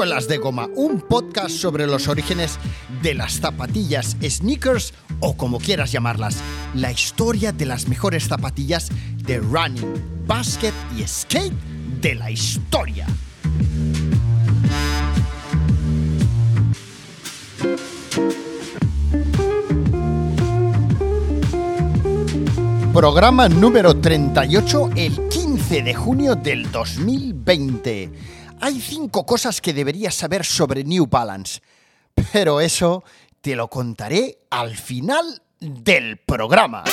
Suelas de Goma, un podcast sobre los orígenes de las zapatillas, sneakers o como quieras llamarlas, la historia de las mejores zapatillas de running, basket y skate de la historia. Programa número 38, el 15 de junio del 2020. Hay cinco cosas que deberías saber sobre New Balance, pero eso te lo contaré al final del programa.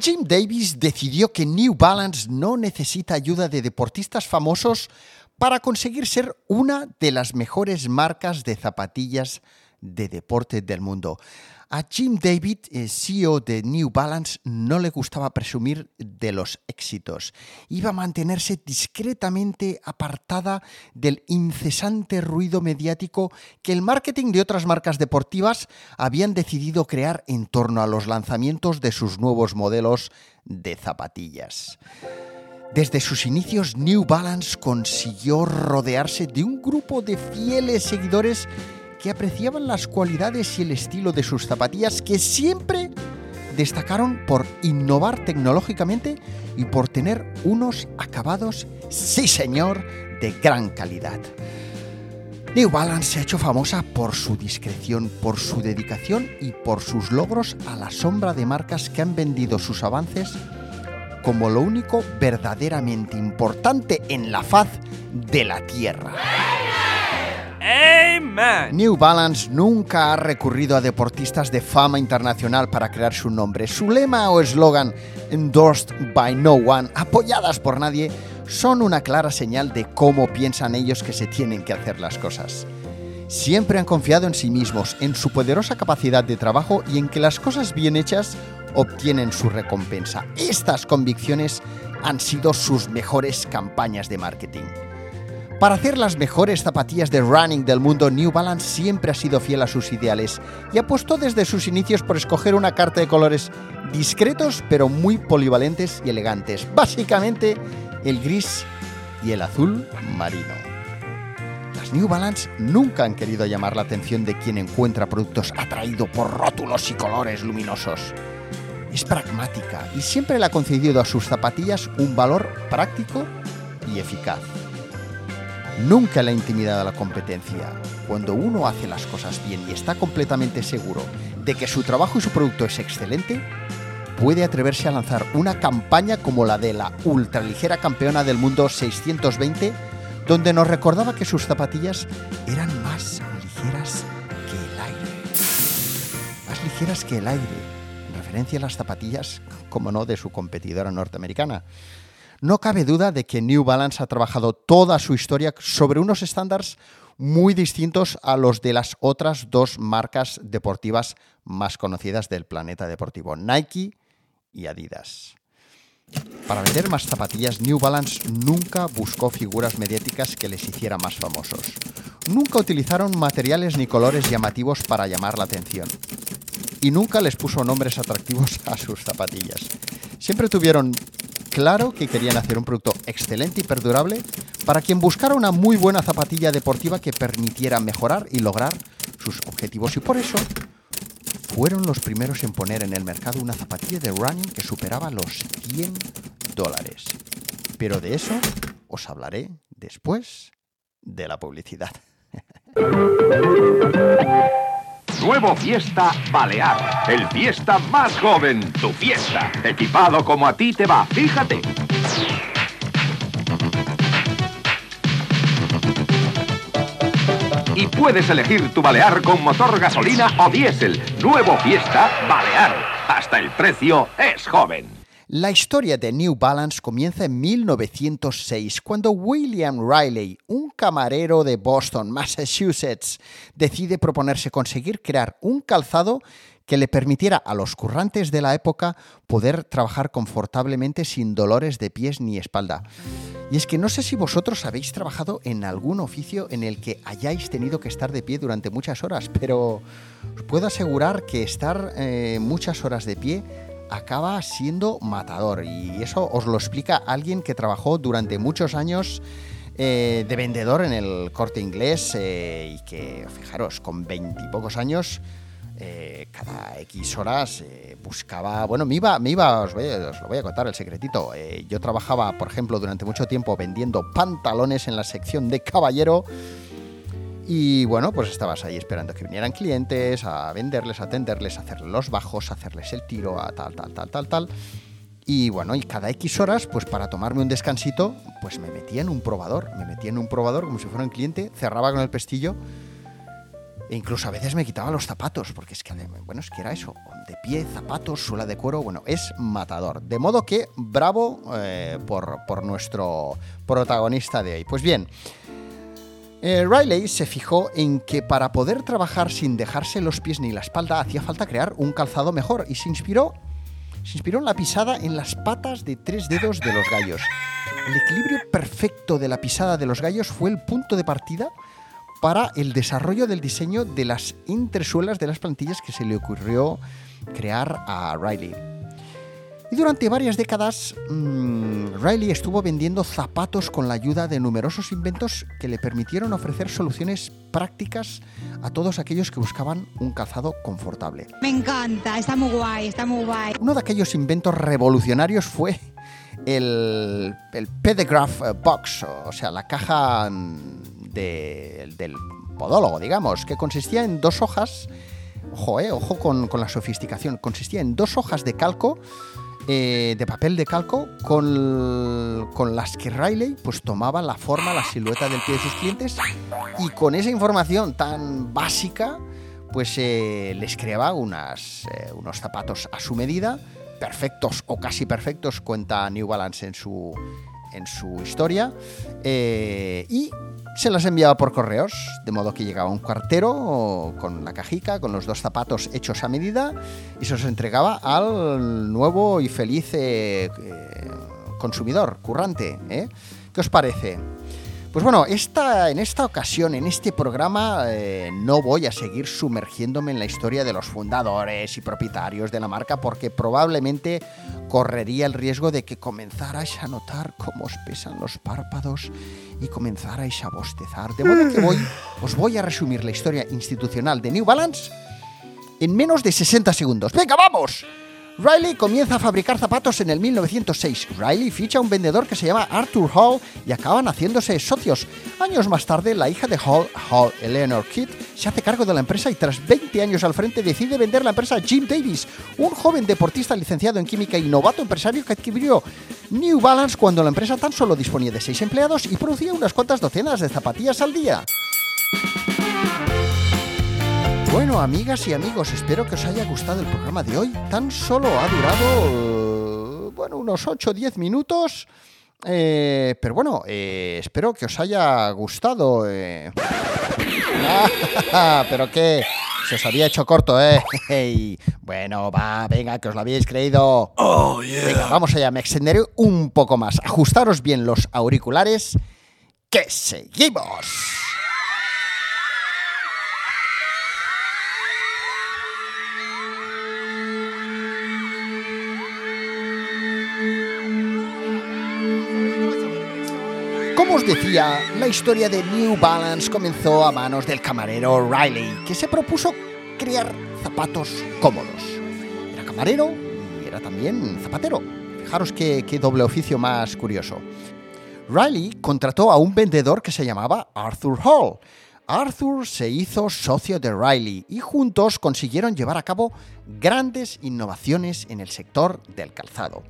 Jim Davis decidió que New Balance no necesita ayuda de deportistas famosos para conseguir ser una de las mejores marcas de zapatillas de deporte del mundo. A Jim David, eh, CEO de New Balance, no le gustaba presumir de los éxitos. Iba a mantenerse discretamente apartada del incesante ruido mediático que el marketing de otras marcas deportivas habían decidido crear en torno a los lanzamientos de sus nuevos modelos de zapatillas. Desde sus inicios, New Balance consiguió rodearse de un grupo de fieles seguidores que apreciaban las cualidades y el estilo de sus zapatillas que siempre destacaron por innovar tecnológicamente y por tener unos acabados, sí señor, de gran calidad. New Balance se ha hecho famosa por su discreción, por su dedicación y por sus logros a la sombra de marcas que han vendido sus avances como lo único verdaderamente importante en la faz de la Tierra. New Balance nunca ha recurrido a deportistas de fama internacional para crear su nombre. Su lema o eslogan, endorsed by no one, apoyadas por nadie, son una clara señal de cómo piensan ellos que se tienen que hacer las cosas. Siempre han confiado en sí mismos, en su poderosa capacidad de trabajo y en que las cosas bien hechas obtienen su recompensa. Estas convicciones han sido sus mejores campañas de marketing. Para hacer las mejores zapatillas de running del mundo, New Balance siempre ha sido fiel a sus ideales y apostó desde sus inicios por escoger una carta de colores discretos pero muy polivalentes y elegantes. Básicamente el gris y el azul marino. Las New Balance nunca han querido llamar la atención de quien encuentra productos atraídos por rótulos y colores luminosos. Es pragmática y siempre le ha concedido a sus zapatillas un valor práctico y eficaz. Nunca le ha intimidado la competencia. Cuando uno hace las cosas bien y está completamente seguro de que su trabajo y su producto es excelente, puede atreverse a lanzar una campaña como la de la ultraligera campeona del mundo 620, donde nos recordaba que sus zapatillas eran más ligeras que el aire. Más ligeras que el aire, en referencia a las zapatillas, como no, de su competidora norteamericana. No cabe duda de que New Balance ha trabajado toda su historia sobre unos estándares muy distintos a los de las otras dos marcas deportivas más conocidas del planeta deportivo, Nike y Adidas. Para vender más zapatillas, New Balance nunca buscó figuras mediáticas que les hicieran más famosos. Nunca utilizaron materiales ni colores llamativos para llamar la atención. Y nunca les puso nombres atractivos a sus zapatillas. Siempre tuvieron claro que querían hacer un producto excelente y perdurable para quien buscara una muy buena zapatilla deportiva que permitiera mejorar y lograr sus objetivos. Y por eso fueron los primeros en poner en el mercado una zapatilla de running que superaba los 100 dólares. Pero de eso os hablaré después de la publicidad. Nuevo Fiesta Balear. El fiesta más joven. Tu fiesta. Equipado como a ti te va. Fíjate. Y puedes elegir tu Balear con motor gasolina o diésel. Nuevo Fiesta Balear. Hasta el precio es joven. La historia de New Balance comienza en 1906, cuando William Riley, un camarero de Boston, Massachusetts, decide proponerse conseguir crear un calzado que le permitiera a los currantes de la época poder trabajar confortablemente sin dolores de pies ni espalda. Y es que no sé si vosotros habéis trabajado en algún oficio en el que hayáis tenido que estar de pie durante muchas horas, pero os puedo asegurar que estar eh, muchas horas de pie acaba siendo matador. Y eso os lo explica alguien que trabajó durante muchos años eh, de vendedor en el corte inglés eh, y que, fijaros, con veintipocos años eh, cada X horas buscaba, bueno, me iba, me iba os, lo voy a contar el secretito, yo trabajaba, por ejemplo, durante mucho tiempo vendiendo pantalones en la sección de caballero y bueno, pues estabas ahí esperando que vinieran clientes, a venderles, a atenderles, a hacerles los bajos, a hacerles el tiro, a tal, tal, tal, tal, tal. Y bueno, y cada X horas, pues para tomarme un descansito, pues me metía en un probador, me metía en un probador como si fuera un cliente, cerraba con el pestillo e incluso a veces me quitaba los zapatos, porque es que, bueno, es que era eso, de pie, zapatos, suela de cuero, bueno, es matador. De modo que, bravo eh, por, por, nuestro protagonista de hoy. Pues bien, eh, Riley se fijó en que para poder trabajar sin dejarse los pies ni la espalda hacía falta crear un calzado mejor y se inspiró, se inspiró en la pisada en las patas de tres dedos de los gallos. El equilibrio perfecto de la pisada de los gallos fue el punto de partida para el desarrollo del diseño de las entresuelas de las plantillas que se le ocurrió crear a Riley. Y durante varias décadas, mmm, Riley estuvo vendiendo zapatos con la ayuda de numerosos inventos que le permitieron ofrecer soluciones prácticas a todos aquellos que buscaban un calzado confortable. Me encanta, está muy guay, está muy guay. Uno de aquellos inventos revolucionarios fue el, el Pedegraph Box, o sea, la caja de, del podólogo, digamos, que consistía en dos hojas, ojo, eh, ojo con, con, la sofisticación, consistía en dos hojas de calco, eh, de papel de calco, con, con, las que Riley pues tomaba la forma, la silueta del pie de sus clientes y con esa información tan básica, pues eh, les creaba eh, unos zapatos a su medida, perfectos o casi perfectos, cuenta New Balance en su, en su historia, eh, y se las enviaba por correos, de modo que llegaba un cartero con la cajica, con los dos zapatos hechos a medida, y se los entregaba al nuevo y feliz eh, eh, consumidor, currante. ¿Qué os parece? Pues bueno, esta, en esta ocasión, en este programa, eh, no voy a seguir sumergiéndome en la historia de los fundadores y propietarios de la marca porque probablemente correría el riesgo de que comenzarais a notar cómo os pesan los párpados y comenzarais a bostezar. De modo que voy, os voy a resumir la historia institucional de New Balance en menos de 60 segundos. ¡Venga, vamos! Riley comienza a fabricar zapatos en el 1906. Riley ficha a un vendedor que se llama Arthur Hall y acaban haciéndose socios. Años más tarde, la hija de Hall, Hall Eleanor Kidd, se hace cargo de la empresa y tras 20 años al frente decide vender la empresa a Jim Davis, un joven deportista licenciado en química y novato empresario que adquirió New Balance cuando la empresa tan solo disponía de 6 empleados y producía unas cuantas docenas de zapatillas al día. Bueno, amigas y amigos, espero que os haya gustado el programa de hoy. Tan solo ha durado, bueno, unos 8 o 10 minutos. Eh, pero bueno, eh, espero que os haya gustado. Eh. Ah, pero que se os había hecho corto, ¿eh? Hey. Bueno, va, venga, que os lo habíais creído. Oh, yeah. Venga, vamos allá, me extenderé un poco más. Ajustaros bien los auriculares, que seguimos. Decía, la historia de New Balance comenzó a manos del camarero Riley, que se propuso crear zapatos cómodos. Era camarero y era también zapatero. Fijaros qué, qué doble oficio más curioso. Riley contrató a un vendedor que se llamaba Arthur Hall. Arthur se hizo socio de Riley y juntos consiguieron llevar a cabo grandes innovaciones en el sector del calzado.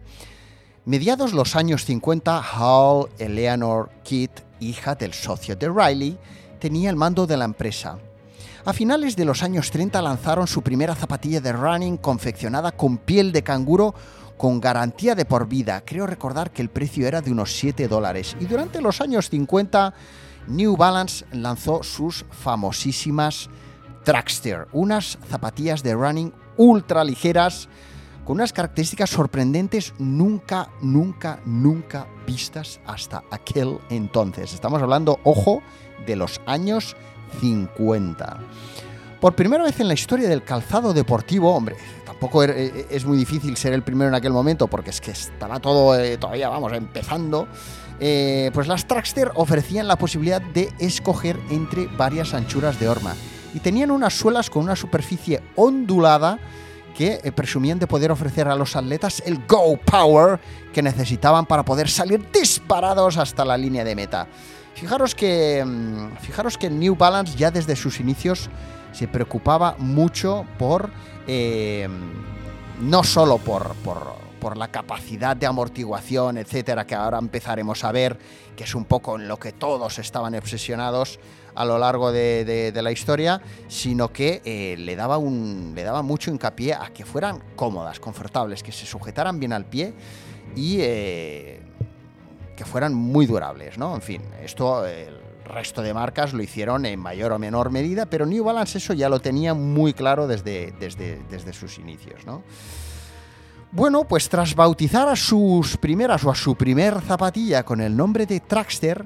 Mediados los años 50, Hall Eleanor Kidd, hija del socio de Riley, tenía el mando de la empresa. A finales de los años 30 lanzaron su primera zapatilla de running confeccionada con piel de canguro con garantía de por vida. Creo recordar que el precio era de unos 7 dólares. Y durante los años 50, New Balance lanzó sus famosísimas Trackster, unas zapatillas de running ultra ligeras con unas características sorprendentes nunca, nunca, nunca vistas hasta aquel entonces. Estamos hablando, ojo, de los años 50. Por primera vez en la historia del calzado deportivo, hombre, tampoco er, e, es muy difícil ser el primero en aquel momento porque es que estaba todo eh, todavía, vamos, empezando. Eh, pues las Trackster ofrecían la posibilidad de escoger entre varias anchuras de horma y tenían unas suelas con una superficie ondulada que eh, presumían de poder ofrecer a los atletas el Go Power que necesitaban para poder salir disparados hasta la línea de meta. Fijaros que, mm, fijaros que New Balance ya desde sus inicios se preocupaba mucho por, eh, no solo por, por, la capacidad de amortiguación, etcétera, que ahora empezaremos a ver, que es un poco en lo que todos estaban obsesionados a lo largo de, la historia, sino que eh, le, daba un, le daba mucho hincapié a que fueran cómodas, confortables, que se sujetaran bien al pie y eh, que fueran muy durables, ¿no? En fin, esto resto de marcas lo hicieron en mayor o menor medida, pero New Balance eso ya lo tenía muy claro desde, desde, desde sus inicios, ¿no? Bueno, pues tras bautizar a sus primeras o a su primer zapatilla con el nombre de Trackster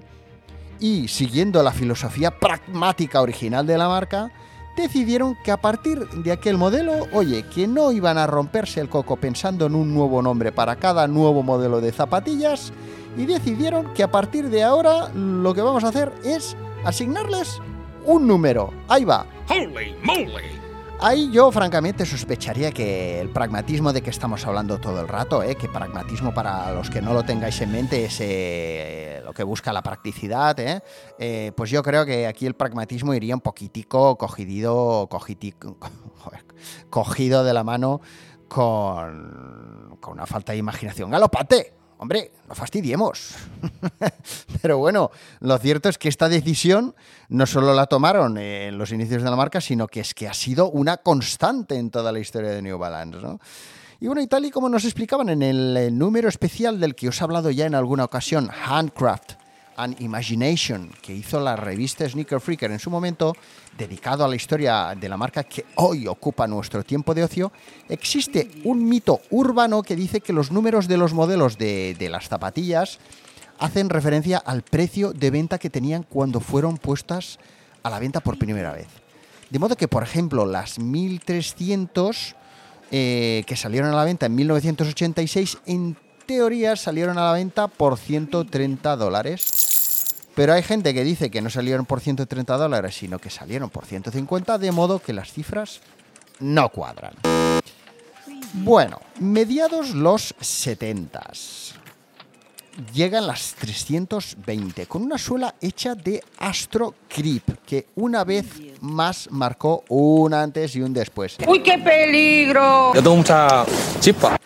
y siguiendo la filosofía pragmática original de la marca, decidieron que a partir de aquel modelo, oye, que no iban a romperse el coco pensando en un nuevo nombre para cada nuevo modelo de zapatillas, y decidieron que a partir de ahora lo que vamos a hacer es asignarles un número. Ahí va. Holy moly. Ahí yo francamente sospecharía que el pragmatismo de que estamos hablando todo el rato, ¿eh? que pragmatismo para los que no lo tengáis en mente es eh, lo que busca la practicidad, ¿eh? ¿eh? pues yo creo que aquí el pragmatismo iría un poquitico cogido, cogido de la mano con, con una falta de imaginación galopante. Hombre, no fastidiemos. Pero bueno, lo cierto es que esta decisión no solo la tomaron en los inicios de la marca, sino que es que ha sido una constante en toda la historia de New Balance. Y bueno, y tal y como nos explicaban en el número especial del que os he hablado ya en alguna ocasión, Handcraft, and Imagination, que hizo la revista Sneaker Freaker en su momento, dedicado a la historia de la marca que hoy ocupa nuestro tiempo de ocio, existe un mito urbano que dice que los números de los modelos de, de las zapatillas hacen referencia al precio de venta que tenían cuando fueron puestas a la venta por primera vez. De modo que, por ejemplo, las 1300 eh, que salieron a la venta en 1986, en teoría salieron a la venta por 130 dólares pero hay gente que dice que no salieron por 130 dólares, sino que salieron por 150, de modo que las cifras no cuadran. Bueno, mediados los 70 llegan las 320 con una suela hecha de Astro Creep que una vez más marcó un antes y un después. ¡Uy, qué peligro! Yo tengo mucha chispa.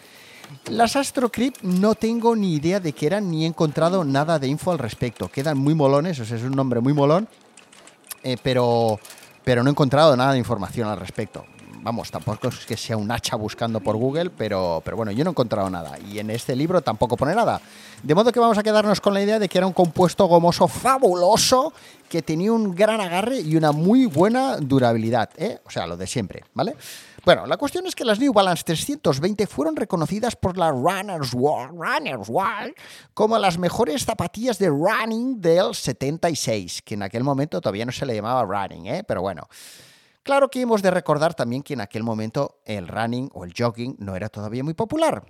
Las Astro Creep no tengo ni idea de qué eran ni he encontrado nada de info al respecto. Quedan muy molones, es un nombre muy molón, eh, pero, pero no he encontrado nada de información al respecto. Vamos, tampoco es que sea un hacha buscando por Google, pero, pero bueno, yo no he encontrado nada. Y en este libro tampoco pone nada. De modo que vamos a quedarnos con la idea de que era un compuesto gomoso fabuloso que tenía un gran agarre y una muy buena durabilidad. ¿eh? O sea, lo de siempre, ¿vale? Bueno, la cuestión es que las New Balance 320 fueron reconocidas por la Runner's World, Runner's World como las mejores zapatillas de running del 76, que en aquel momento todavía no se le llamaba running, ¿eh? pero bueno. Claro que hemos de recordar también que en aquel momento el running o el jogging no era todavía muy popular.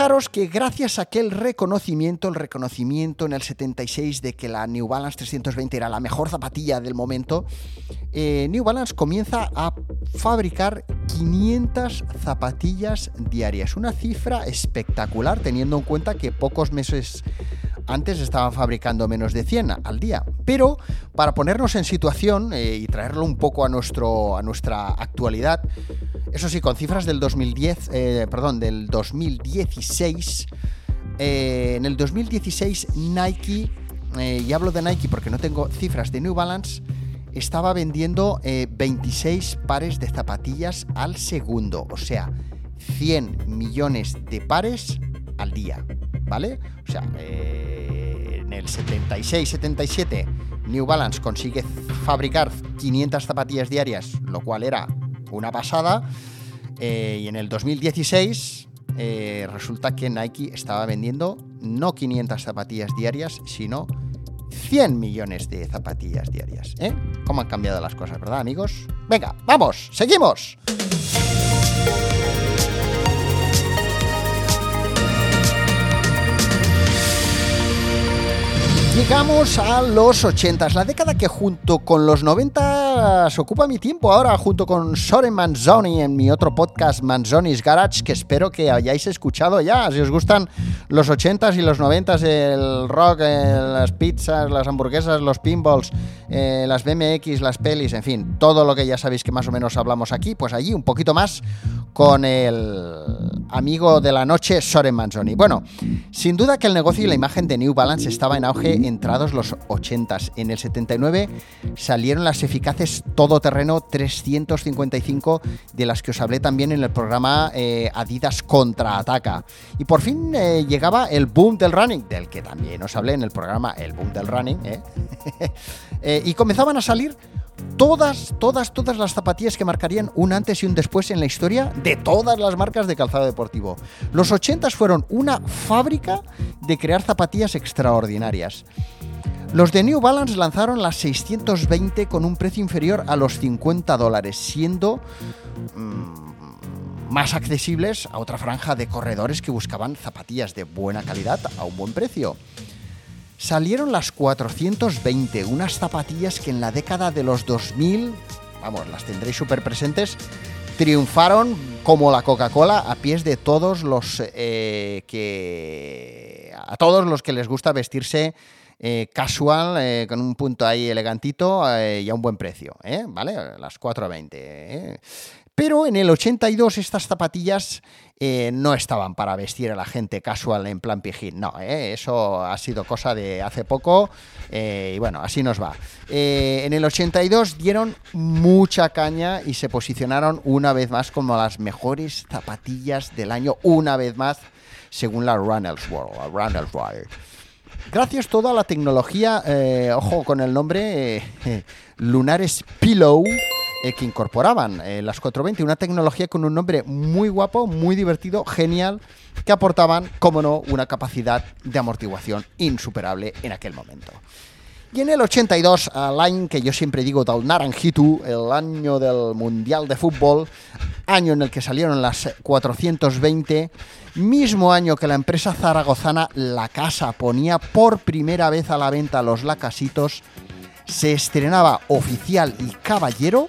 Fijaros que gracias a aquel reconocimiento, el reconocimiento en el 76 de que la New Balance 320 era la mejor zapatilla del momento, eh, New Balance comienza a fabricar 500 zapatillas diarias. Una cifra espectacular teniendo en cuenta que pocos meses antes estaban fabricando menos de 100 al día. Pero para ponernos en situación eh, y traerlo un poco a, nuestro, a nuestra actualidad, eso sí, con cifras del 2010, eh, perdón, del 2016. Eh, en el 2016 Nike, y hablo de Nike porque no tengo cifras de New Balance, estaba vendiendo 26 pares de zapatillas al segundo, o sea, 100 millones de pares al día, ¿vale? O sea, en el 76-77 New Balance consigue fabricar 500 zapatillas diarias, lo cual era una pasada. Eh, y en el 2016 eh, resulta que Nike estaba vendiendo no 500 zapatillas diarias, sino 100 millones de zapatillas diarias. ¿eh? ¿Cómo han cambiado las cosas, verdad, amigos? Venga, vamos, seguimos. Llegamos a los 80, la década que junto con los 90 ocupa mi tiempo ahora, junto con Soren Manzoni en mi otro podcast Manzoni's Garage, que espero que hayáis escuchado ya. Si os gustan los 80s y los 90s, el rock, eh, las pizzas, las hamburguesas, los pinballs, eh, las BMX, las pelis, en fin, todo lo que ya sabéis que más o menos hablamos aquí, pues allí un poquito más con el amigo de la noche Soren Manzoni. Bueno, sin duda que el negocio y la imagen de New Balance estaba en auge entrados los 80s. En el 79 salieron las eficaces todoterreno 355 de las que os hablé también en el programa eh, Adidas Contraataca. Y por fin eh, llegaba el boom del running, del que también os hablé en el programa El boom del running. ¿eh? y comenzaban a salir todas, todas, todas las zapatillas que marcarían un antes y un después en la historia de todas las marcas de calzado deportivo. Los 80 fueron una fábrica de crear zapatillas extraordinarias. Los de New Balance lanzaron las 620 con un precio inferior a los 50 dólares, siendo mm, más accesibles a otra franja de corredores que buscaban zapatillas de buena calidad a un buen precio. Salieron las 420, unas zapatillas que en la década de los 2000, vamos, las tendréis súper presentes, triunfaron como la Coca-Cola a pies de todos los eh, que a todos los que les gusta vestirse eh, casual, eh, con un punto ahí elegantito y a un buen precio, ¿vale? Las 420. Pero en el 82 estas zapatillas eh, no estaban para vestir a la gente casual en plan pijín. No, eh, eso ha sido cosa de hace poco eh, y bueno, así nos va. en el 82 dieron mucha caña y se posicionaron una vez más como las mejores zapatillas del año, una vez más, según la Runnels World. Runnels World. Gracias todo a la tecnología, ojo con el nombre, Lunares Pillow. Eh, que incorporaban eh, las 420, una tecnología con un nombre muy guapo, muy divertido, genial, que aportaban, como no, una capacidad de amortiguación insuperable en aquel momento. Y en el 82, año que yo siempre digo del Naranjitu, el año del Mundial de Fútbol, año en el que salieron las 420, mismo año que la empresa zaragozana La Casa ponía por primera vez a la venta los lacasitos, se estrenaba Oficial y Caballero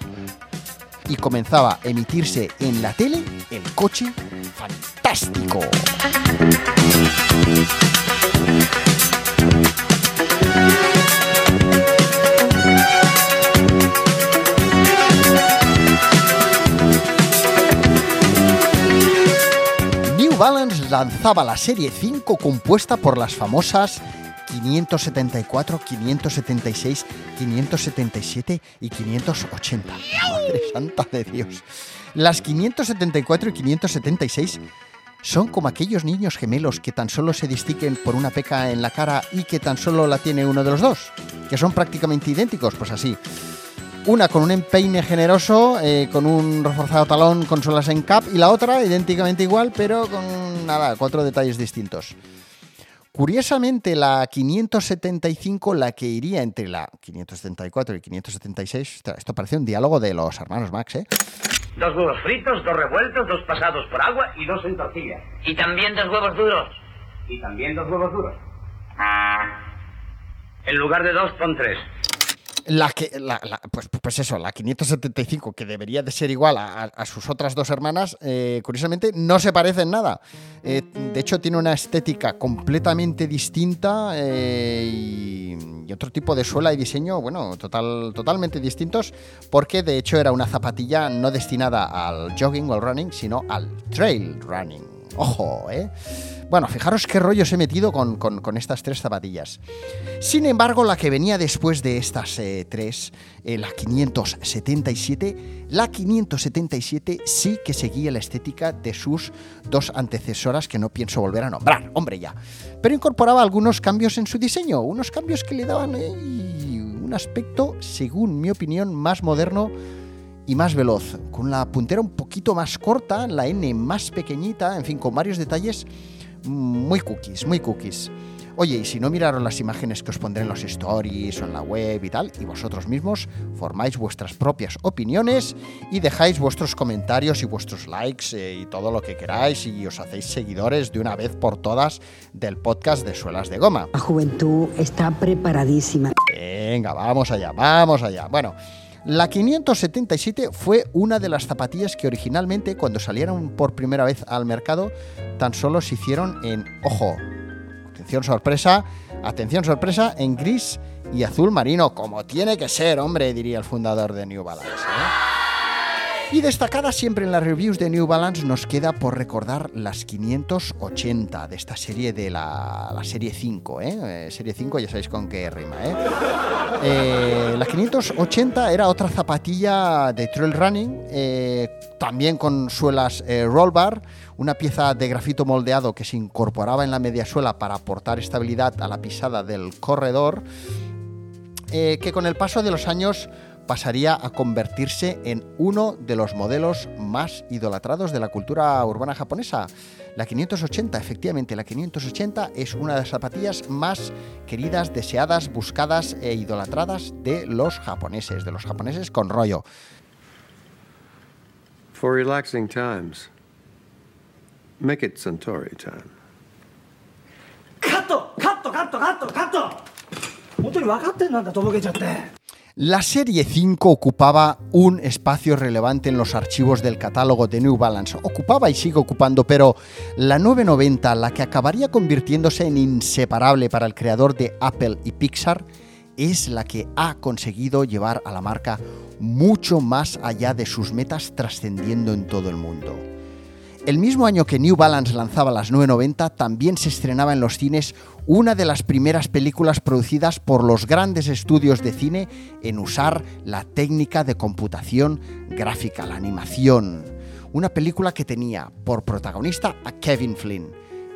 y comenzaba a emitirse en la tele el coche fantástico. Balance lanzaba la serie 5 compuesta por las famosas 574, 576, 577 y 580. Madre santa de Dios. Las 574 y 576 son como aquellos niños gemelos que tan solo se distinguen por una peca en la cara y que tan solo la tiene uno de los dos, que son prácticamente idénticos, pues así. Una con un empeine generoso, eh, con un reforzado talón con suelas en cap, y la otra idénticamente igual, pero con nada, cuatro detalles distintos. Curiosamente, la 575, la que iría entre la 574 y 576, esto parece un diálogo de los hermanos Max, ¿eh? Dos huevos fritos, dos revueltos, dos pasados por agua y dos en tortilla. Y también dos huevos duros. Y también dos huevos duros. En lugar de dos, pon tres. La que, pues, pues, eso, la 575, que debería de ser igual a, sus otras dos hermanas, eh, curiosamente no se parece en nada. Eh, de hecho, tiene una estética completamente distinta eh, y, otro tipo de suela y diseño, bueno, total, totalmente distintos, porque de hecho era una zapatilla no destinada al jogging o al running, sino al trail running. Ojo, ¿eh? Bueno, fijaros qué rollos he metido con, estas tres zapatillas. Sin embargo, la que venía después de estas eh, tres, eh, la 577, la 577 sí que seguía la estética de sus dos antecesoras que no pienso volver a nombrar, hombre ya. Pero incorporaba algunos cambios en su diseño, unos cambios que le daban un aspecto, según mi opinión, más moderno y más veloz, con la puntera un poquito más corta, la N más pequeñita, en fin, con varios detalles muy cookies, muy cookies. Oye, y si no miraron las imágenes que os pondré en los stories o en la web y tal, y vosotros mismos formáis vuestras propias opiniones y dejáis vuestros comentarios y vuestros likes eh, y todo lo que queráis y os hacéis seguidores de una vez por todas del podcast de Suelas de Goma. La juventud está preparadísima. Venga, vamos allá, vamos allá. Bueno. La 577 fue una de las zapatillas que originalmente, cuando salieron por primera vez al mercado, tan solo se hicieron en, ojo, atención sorpresa, atención sorpresa, en gris y azul marino, como tiene que ser, hombre, diría el fundador de New Balance. ¿eh? Y destacada siempre en las reviews de New Balance nos queda por recordar las 580 de esta serie de la, serie 5, ¿eh? ¿eh? Serie 5 ya sabéis con qué rima, ¿eh? ¿eh? La 580 era otra zapatilla de trail running, eh, también con suelas roll bar, una pieza de grafito moldeado que se incorporaba en la media suela para aportar estabilidad a la pisada del corredor, que con el paso de los años pasaría a convertirse en uno de los modelos más idolatrados de la cultura urbana japonesa. La 580, efectivamente, la 580 es una de las zapatillas más queridas, deseadas, buscadas e idolatradas de los japoneses, de los japoneses con rollo. For relaxing times, make it Centauri time. La serie 5 ocupaba un espacio relevante en los archivos del catálogo de New Balance. Ocupaba y sigue ocupando, pero la 990, la que acabaría convirtiéndose en inseparable para el creador de Apple y Pixar, es la que ha conseguido llevar a la marca mucho más allá de sus metas trascendiendo en todo el mundo. El mismo año que New Balance lanzaba las 990, también se estrenaba en los cines una de las primeras películas producidas por los grandes estudios de cine en usar la técnica de computación gráfica, la animación. Una película que tenía por protagonista a Kevin Flynn.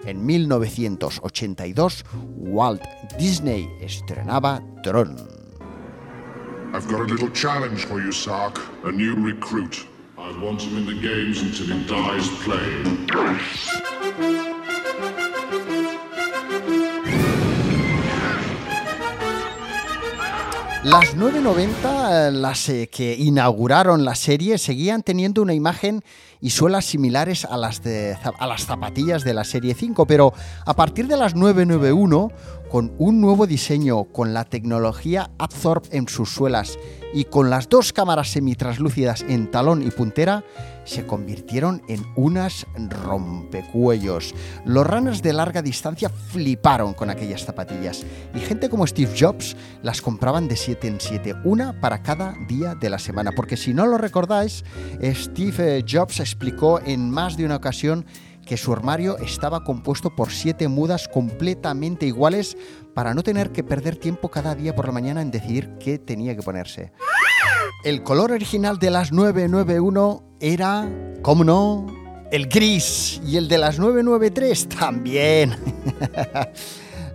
En 1982, Walt Disney estrenaba Tron. I've got a little challenge for you, Sark. A new recruit. I want him in the games until he dies playing. Las 990, las eh, que inauguraron la serie, seguían teniendo una imagen y suelas similares a las, de, a las zapatillas de la serie 5, pero a partir de las 991, con un nuevo diseño, con la tecnología Absorb en sus suelas y con las dos cámaras semitraslúcidas en talón y puntera, se convirtieron en unas rompecuellos. Los runners de larga distancia fliparon con aquellas zapatillas y gente como Steve Jobs las compraban de 7 en 7, una para cada día de la semana, porque si no lo recordáis, Steve Jobs explicó en más de una ocasión que su armario estaba compuesto por siete mudas completamente iguales para no tener que perder tiempo cada día por la mañana en decidir qué tenía que ponerse. El color original de las 991 era, ¿cómo no? El gris y el de las 993 también.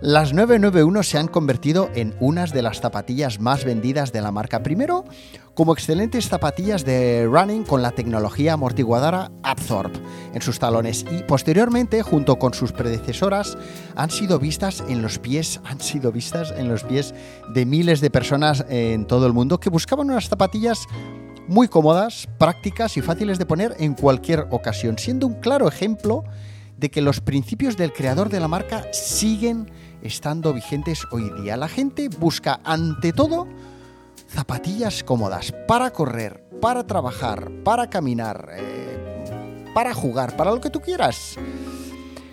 Las 991 se han convertido en unas de las zapatillas más vendidas de la marca. Primero, como excelentes zapatillas de running con la tecnología amortiguadora Absorb en sus talones y posteriormente, junto con sus predecesoras, han sido vistas en los pies, han sido vistas en los pies de miles de personas en todo el mundo que buscaban unas zapatillas muy cómodas, prácticas y fáciles de poner en cualquier ocasión, siendo un claro ejemplo de que los principios del creador de la marca siguen estando vigentes hoy día. La gente busca ante todo zapatillas cómodas para correr, para trabajar, para caminar, eh, para jugar, para lo que tú quieras.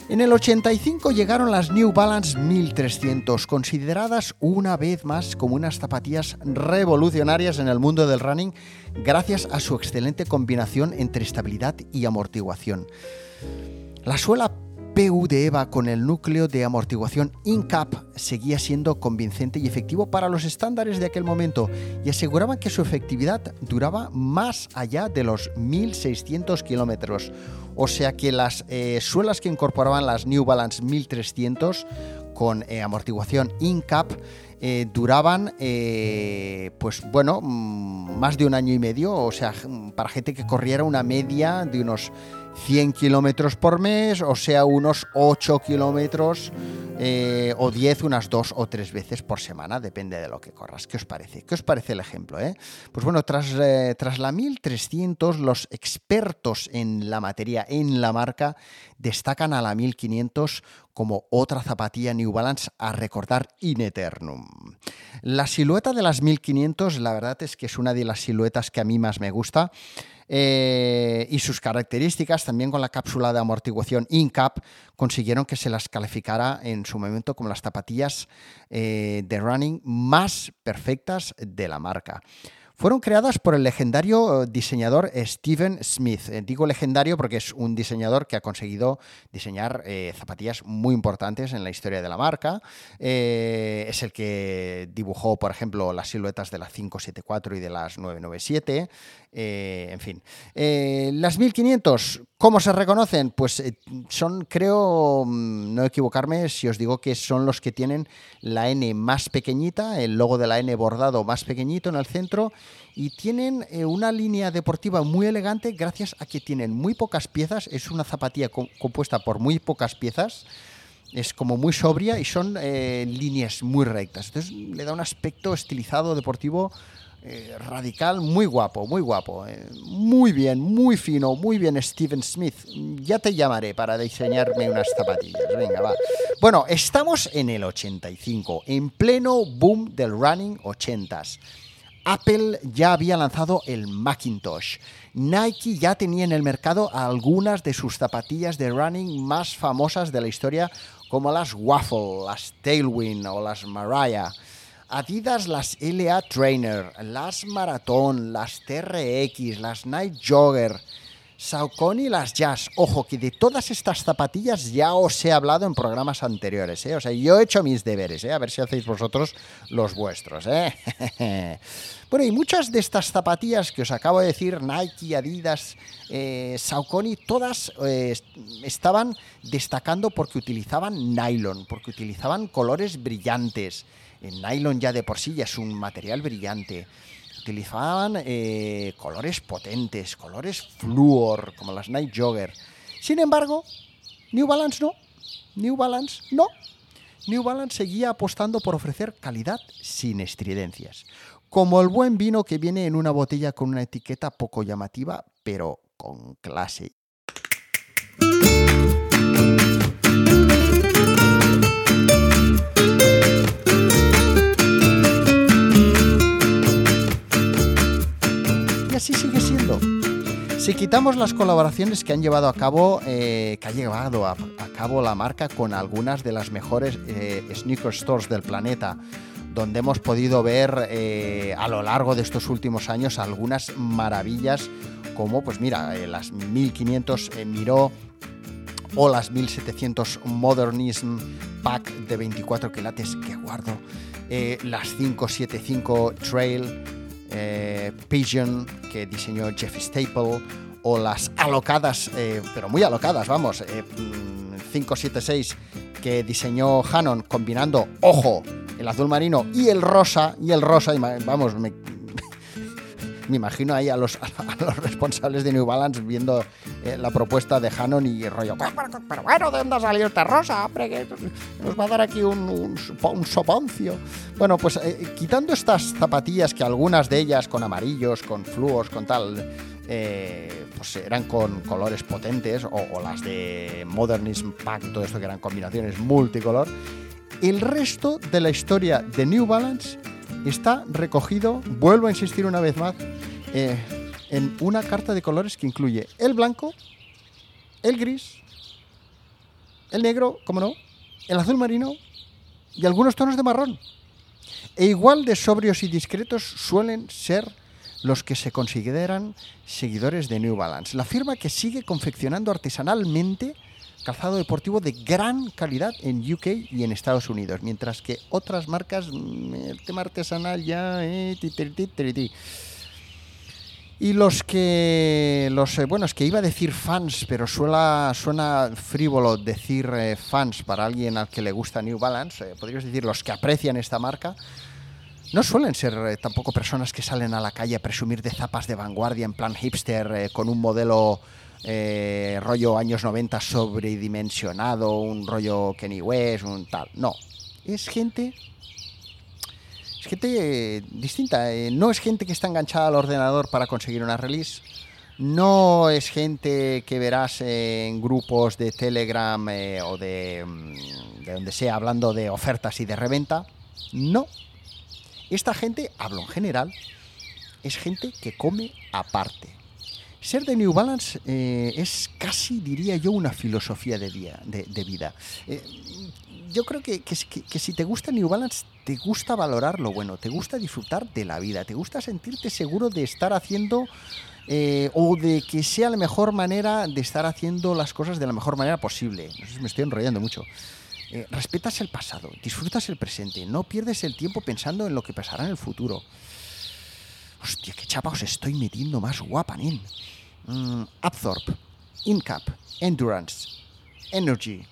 En el 85 llegaron las New Balance 1300, consideradas una vez más como unas zapatillas revolucionarias en el mundo del running gracias a su excelente combinación entre estabilidad y amortiguación. La suela PU de EVA con el núcleo de amortiguación INCAP seguía siendo convincente y efectivo para los estándares de aquel momento y aseguraban que su efectividad duraba más allá de los 1600 kilómetros. O sea que las eh, suelas que incorporaban las New Balance 1300 con eh, amortiguación INCAP eh, duraban, eh, pues bueno, mm, más de un año y medio, o sea, para gente que corriera una media de unos 100 kilómetros por mes, o sea, unos 8 kilómetros eh, o 10 unas dos o tres veces por semana, depende de lo que corras. ¿Qué os parece? ¿Qué os parece el ejemplo? Eh? Pues bueno, tras, eh, tras la 1300, los expertos en la materia, en la marca, destacan a la 1500 como otra zapatilla New Balance a recordar in eternum. La silueta de las 1500, la verdad es que es una de las siluetas que a mí más me gusta. Eh, y sus características, también con la cápsula de amortiguación INCAP, consiguieron que se las calificara en su momento como las zapatillas eh, de running más perfectas de la marca fueron creadas por el legendario eh, diseñador Steven Smith. Eh, digo legendario porque es un diseñador que ha conseguido diseñar eh, zapatillas muy importantes en la historia de la marca. es el que dibujó, por ejemplo, las siluetas de la 574 y de las 997. en fin. las 1500, ¿cómo se reconocen? Pues son, creo, mm, no equivocarme si os digo que son los que tienen la N más pequeñita, el logo de la N bordado más pequeñito en el centro y tienen eh, una línea deportiva muy elegante gracias a que tienen muy pocas piezas, es una zapatilla compuesta por muy pocas piezas, es como muy sobria y son eh, líneas muy rectas, entonces le da un aspecto estilizado deportivo eh, radical, muy guapo, muy guapo. muy bien, muy fino, muy bien, Steven Smith. Ya te llamaré para diseñarme unas zapatillas. Venga, va. Bueno, estamos en el 85, en pleno boom del running 80s. Apple ya había lanzado el Macintosh. Nike ya tenía en el mercado algunas de sus zapatillas de running más famosas de la historia, como las Waffle, las Tailwind o las Mariah. Adidas las LA Trainer, las Marathon, las TRX, las Night Jogger, Saucony las Jazz. Ojo, que de todas estas zapatillas ya os he hablado en programas anteriores. ¿eh? O sea, yo he hecho mis deberes, ¿eh? a ver si hacéis vosotros los vuestros. ¿eh? bueno, y muchas de estas zapatillas que os acabo de decir, Nike, Adidas, eh, Saucony, todas eh, estaban destacando porque utilizaban nylon, porque utilizaban colores brillantes. El nylon ya de por sí ya es un material brillante utilizaban eh, colores potentes, colores fluor, como las Night Jogger. Sin embargo, New Balance no. New Balance no. New Balance seguía apostando por ofrecer calidad sin estridencias. Como el buen vino que viene en una botella con una etiqueta poco llamativa, pero con clase sigue siendo. Si quitamos las colaboraciones que han llevado a cabo, eh, que ha llevado a, cabo la marca con algunas de las mejores eh, sneaker stores del planeta, donde hemos podido ver eh, a lo largo de estos últimos años algunas maravillas, como pues mira, las 1500 Miro o las 1700 Modernism Pack de 24 quilates que guardo, las 575 Trail eh, Pigeon, que diseñó Jeff Staple, o las alocadas, eh, pero muy alocadas, vamos, 576 eh, mm, que diseñó Hannon combinando, ojo, el azul marino y el rosa, y el rosa, vamos, me, me imagino ahí a los, responsables de New Balance viendo eh, la propuesta de Hannon y rollo, pero, bueno, ¿de dónde ha salido esta rosa? Hombre, que nos va a dar aquí un, un, soponcio. Bueno, pues eh, quitando estas zapatillas que algunas de ellas con amarillos, con fluos, con tal, eh, pues eran con colores potentes, o, o, las de Modernism Pack, todo esto que eran combinaciones multicolor, el resto de la historia de New Balance está recogido, vuelvo a insistir una vez más, eh, en una carta de colores que incluye el blanco, el gris, el negro, como no, el azul marino y algunos tonos de marrón. E igual de sobrios y discretos suelen ser los que se consideran seguidores de New Balance, la firma que sigue confeccionando artesanalmente calzado deportivo de gran calidad en UK y en Estados Unidos, mientras que otras marcas, mm, el tema artesanal ya... Eh, Y los que, los, eh, bueno, que iba a decir fans, pero suena, suena frívolo decir eh, fans para alguien al que le gusta New Balance, eh, podrías decir los que aprecian esta marca, no suelen ser eh, tampoco personas que salen a la calle a presumir de zapas de vanguardia en plan hipster con un modelo eh, rollo años 90 sobredimensionado, un rollo Kenny West, un tal. No, es gente es gente eh, distinta. eh, no es gente que está enganchada al ordenador para conseguir una release. No es gente que verás en grupos de Telegram o de, mm, de donde sea hablando de ofertas y de reventa. No. Esta gente, hablo en general, es gente que come aparte. Ser de New Balance eh, es casi, diría yo, una filosofía de, día, de, vida. Eh, yo creo que, que, si te gusta New Balance, te gusta valorar lo bueno, te gusta disfrutar de la vida, te gusta sentirte seguro de estar haciendo eh, o de que sea la mejor manera de estar haciendo las cosas de la mejor manera posible. No sé si me estoy enrollando mucho. Respetas el pasado, disfrutas el presente, no pierdes el tiempo pensando en lo que pasará en el futuro. Hostia, qué chapa os estoy metiendo más guapa, nen. Mm, Incap, Endurance, Energy,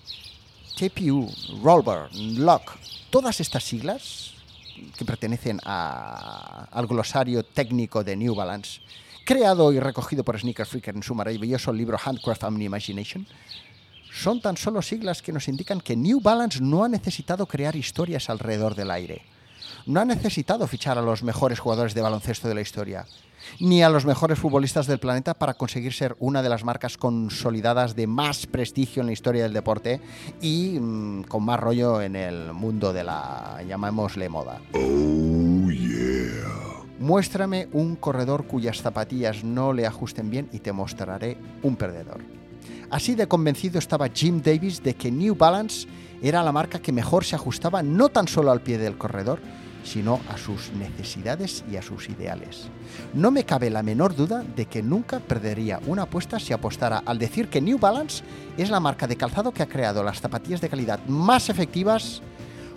TPU, Rollbar, Lock, todas estas siglas que pertenecen a- al glosario técnico de New Balance, creado y recogido por Sneaker Freaker en su maravilloso libro Handcraft and Imagination, son tan solo siglas que nos indican que New Balance no ha necesitado crear historias alrededor del aire. No ha necesitado fichar a los mejores jugadores de baloncesto de la historia, ni a los mejores futbolistas del planeta para conseguir ser una de las marcas consolidadas de más prestigio en la historia del deporte y mm, con más rollo en el mundo de la, llamémosle, moda. Muéstrame un corredor cuyas zapatillas no le ajusten bien y te mostraré un perdedor. Así de convencido estaba Jim Davis de que New Balance era la marca que mejor se ajustaba no tan solo al pie del corredor, sino a sus necesidades y a sus ideales. No me cabe la menor duda de que nunca perdería una apuesta si apostara al decir que New Balance es la marca de calzado que ha creado las zapatillas de calidad más efectivas,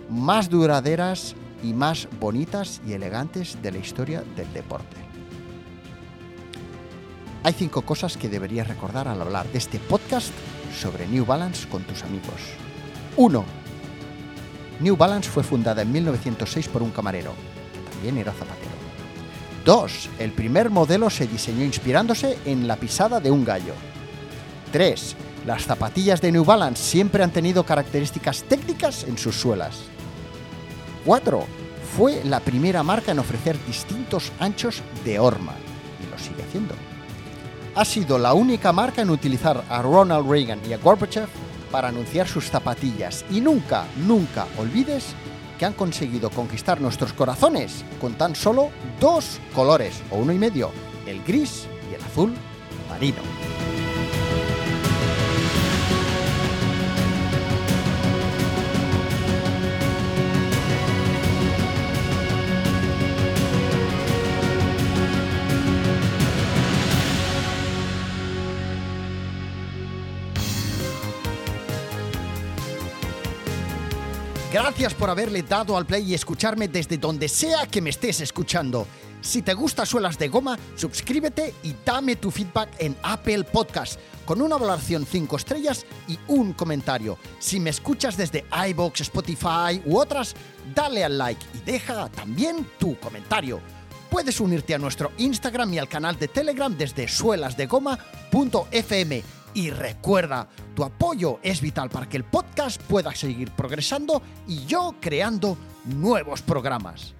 más duraderas y más bonitas y elegantes de la historia del deporte. Hay cinco cosas que deberías recordar al hablar de este podcast sobre New Balance con tus amigos. 1. New Balance fue fundada en 1906 por un camarero, también era zapatero. 2. El primer modelo se diseñó inspirándose en la pisada de un gallo. 3. Las zapatillas de New Balance siempre han tenido características técnicas en sus suelas. 4. Fue la primera marca en ofrecer distintos anchos de horma, y lo sigue haciendo. Ha sido la única marca en utilizar a Ronald Reagan y a Gorbachev para anunciar sus zapatillas. Y nunca, nunca olvides que han conseguido conquistar nuestros corazones con tan solo dos colores, o uno y medio, el gris y el azul marino. Gracias por haberle dado al play y escucharme desde donde sea que me estés escuchando. Si te gusta Suelas de Goma, suscríbete y dame tu feedback en Apple Podcast con una valoración 5 estrellas y un comentario. Si me escuchas desde iBox, Spotify u otras, dale al like y deja también tu comentario. Puedes unirte a nuestro Instagram y al canal de Telegram desde suelasdegoma.fm. Y recuerda, tu apoyo es vital para que el podcast pueda seguir progresando y yo creando nuevos programas.